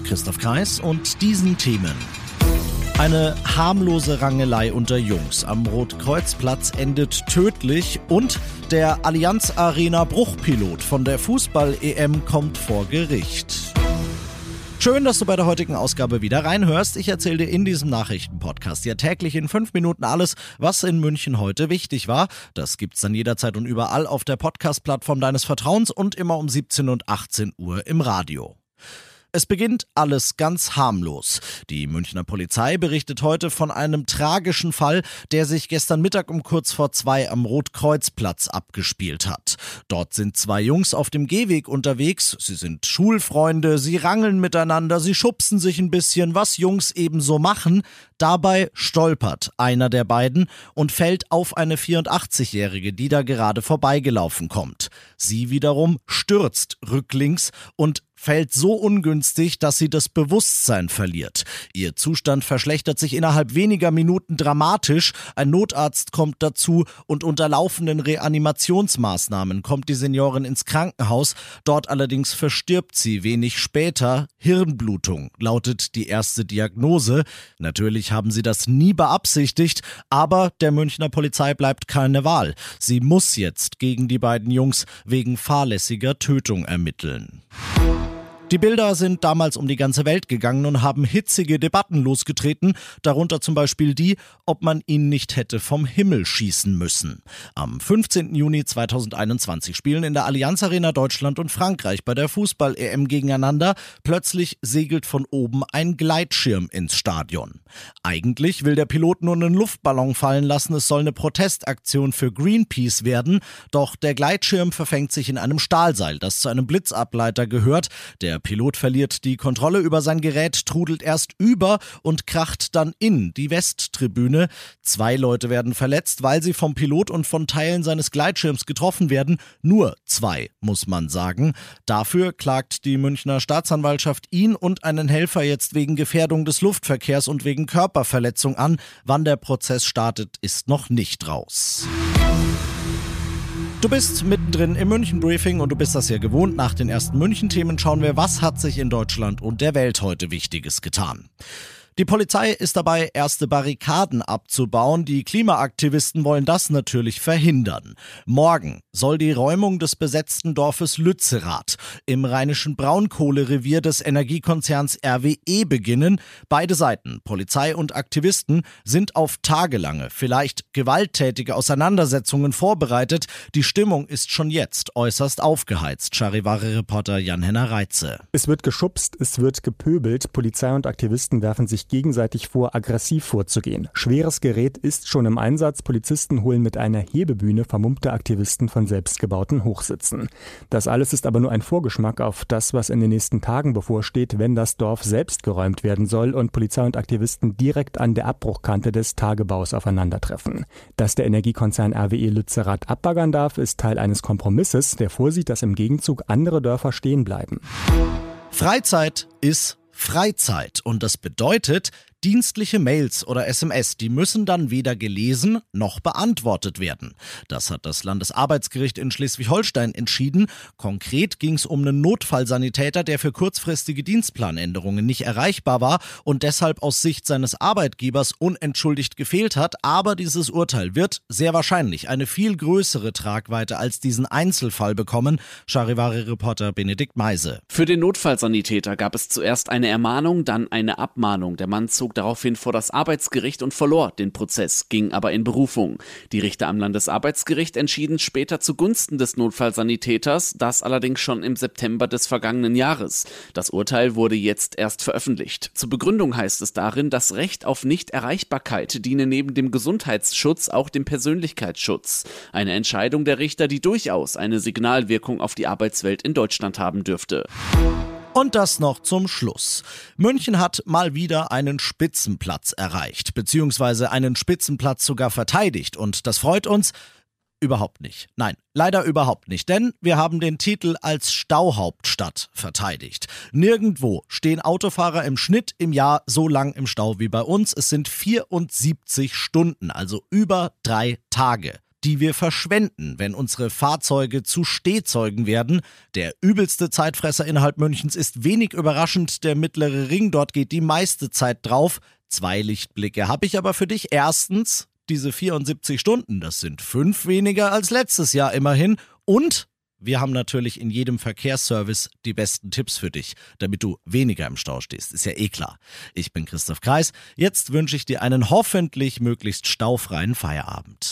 Christoph Kreis und diesen Themen. Eine harmlose Rangelei unter Jungs am Rotkreuzplatz endet tödlich und der Allianz Arena Bruchpilot von der Fußball-EM kommt vor Gericht. Schön, dass du bei der heutigen Ausgabe wieder reinhörst. Ich erzähle dir in diesem Nachrichtenpodcast ja täglich in fünf Minuten alles, was in München heute wichtig war. Das gibt's dann jederzeit und überall auf der Podcast-Plattform deines Vertrauens und immer um 17 und 18 Uhr im Radio. Es beginnt alles ganz harmlos. Die Münchner Polizei berichtet heute von einem tragischen Fall, der sich gestern Mittag um kurz vor zwei am Rotkreuzplatz abgespielt hat. Dort sind zwei Jungs auf dem Gehweg unterwegs. Sie sind Schulfreunde, sie rangeln miteinander, sie schubsen sich ein bisschen, was Jungs ebenso machen. Dabei stolpert einer der beiden und fällt auf eine 84-Jährige, die da gerade vorbeigelaufen kommt. Sie wiederum stürzt rücklings und fällt so ungünstig, dass sie das Bewusstsein verliert. Ihr Zustand verschlechtert sich innerhalb weniger Minuten dramatisch. Ein Notarzt kommt dazu und unter laufenden Reanimationsmaßnahmen kommt die Seniorin ins Krankenhaus. Dort allerdings verstirbt sie wenig später. Hirnblutung lautet die erste Diagnose. Natürlich haben sie das nie beabsichtigt, aber der Münchner Polizei bleibt keine Wahl. Sie muss jetzt gegen die beiden Jungs wegen fahrlässiger Tötung ermitteln. Die Bilder sind damals um die ganze Welt gegangen und haben hitzige Debatten losgetreten, darunter zum Beispiel die, ob man ihn nicht hätte vom Himmel schießen müssen. Am 15. Juni 2021 spielen in der Allianz Arena Deutschland und Frankreich bei der Fußball-EM gegeneinander. Plötzlich segelt von oben ein Gleitschirm ins Stadion. Eigentlich will der Pilot nur einen Luftballon fallen lassen, es soll eine Protestaktion für Greenpeace werden, doch der Gleitschirm verfängt sich in einem Stahlseil, das zu einem Blitzableiter gehört. Der Pilot verliert die Kontrolle über sein Gerät, trudelt erst über und kracht dann in die Westtribüne. Zwei Leute werden verletzt, weil sie vom Pilot und von Teilen seines Gleitschirms getroffen werden. Nur zwei, muss man sagen. Dafür klagt die Münchner Staatsanwaltschaft ihn und einen Helfer jetzt wegen Gefährdung des Luftverkehrs und wegen Körperverletzung an. Wann der Prozess startet, ist noch nicht raus. Du bist mittendrin im München Briefing und du bist das ja gewohnt. Nach den ersten München Themen schauen wir, was hat sich in Deutschland und der Welt heute Wichtiges getan. Die Polizei ist dabei, erste Barrikaden abzubauen. Die Klimaaktivisten wollen das natürlich verhindern. Morgen soll die Räumung des besetzten Dorfes Lützerath im rheinischen Braunkohlerevier des Energiekonzerns RWE beginnen. Beide Seiten, Polizei und Aktivisten, sind auf tagelange, vielleicht gewalttätige Auseinandersetzungen vorbereitet. Die Stimmung ist schon jetzt äußerst aufgeheizt. Charivari-Reporter Jan-Henner Reitze. Es wird geschubst, es wird gepöbelt. Polizei und Aktivisten werfen sich sich gegenseitig vor, aggressiv vorzugehen. Schweres Gerät ist schon im Einsatz. Polizisten holen mit einer Hebebühne vermummte Aktivisten von selbstgebauten Hochsitzen. Das alles ist aber nur ein Vorgeschmack auf das, was in den nächsten Tagen bevorsteht, wenn das Dorf selbst geräumt werden soll und Polizei und Aktivisten direkt an der Abbruchkante des Tagebaus aufeinandertreffen. Dass der Energiekonzern RWE Lützerath abbaggern darf, ist Teil eines Kompromisses, der vorsieht, dass im Gegenzug andere Dörfer stehen bleiben. Freizeit ist Freizeit. Und das bedeutet, Dienstliche Mails oder SMS, die müssen dann weder gelesen noch beantwortet werden. Das hat das Landesarbeitsgericht in Schleswig-Holstein entschieden. Konkret ging es um einen Notfallsanitäter, der für kurzfristige Dienstplanänderungen nicht erreichbar war und deshalb aus Sicht seines Arbeitgebers unentschuldigt gefehlt hat. Aber dieses Urteil wird sehr wahrscheinlich eine viel größere Tragweite als diesen Einzelfall bekommen. Charivari-Reporter Benedikt Meise. Für den Notfallsanitäter gab es zuerst eine Ermahnung, dann eine Abmahnung. Der Mann zog zog daraufhin vor das Arbeitsgericht und verlor den Prozess, ging aber in Berufung. Die Richter am Landesarbeitsgericht entschieden später zugunsten des Notfallsanitäters, das allerdings schon im September des vergangenen Jahres. Das Urteil wurde jetzt erst veröffentlicht. Zur Begründung heißt es darin, das Recht auf Nichterreichbarkeit diene neben dem Gesundheitsschutz auch dem Persönlichkeitsschutz. Eine Entscheidung der Richter, die durchaus eine Signalwirkung auf die Arbeitswelt in Deutschland haben dürfte. Und das noch zum Schluss. München hat mal wieder einen Spitzenplatz erreicht, beziehungsweise einen Spitzenplatz sogar verteidigt. Und das freut uns. Überhaupt nicht. Nein, leider überhaupt nicht, denn wir haben den Titel als Stauhauptstadt verteidigt. Nirgendwo stehen Autofahrer im Schnitt im Jahr so lang im Stau wie bei uns. Es sind 74 Stunden, also über drei Tage die wir verschwenden, wenn unsere Fahrzeuge zu Stehzeugen werden. Der übelste Zeitfresser innerhalb Münchens ist wenig überraschend der mittlere Ring. Dort geht die meiste Zeit drauf. Zwei Lichtblicke habe ich aber für dich. Erstens, diese 74 Stunden, das sind fünf weniger als letztes Jahr immerhin. Und wir haben natürlich in jedem Verkehrsservice die besten Tipps für dich, damit du weniger im Stau stehst. Ist ja eh klar. Ich bin Christoph Kreis. Jetzt wünsche ich dir einen hoffentlich möglichst staufreien Feierabend.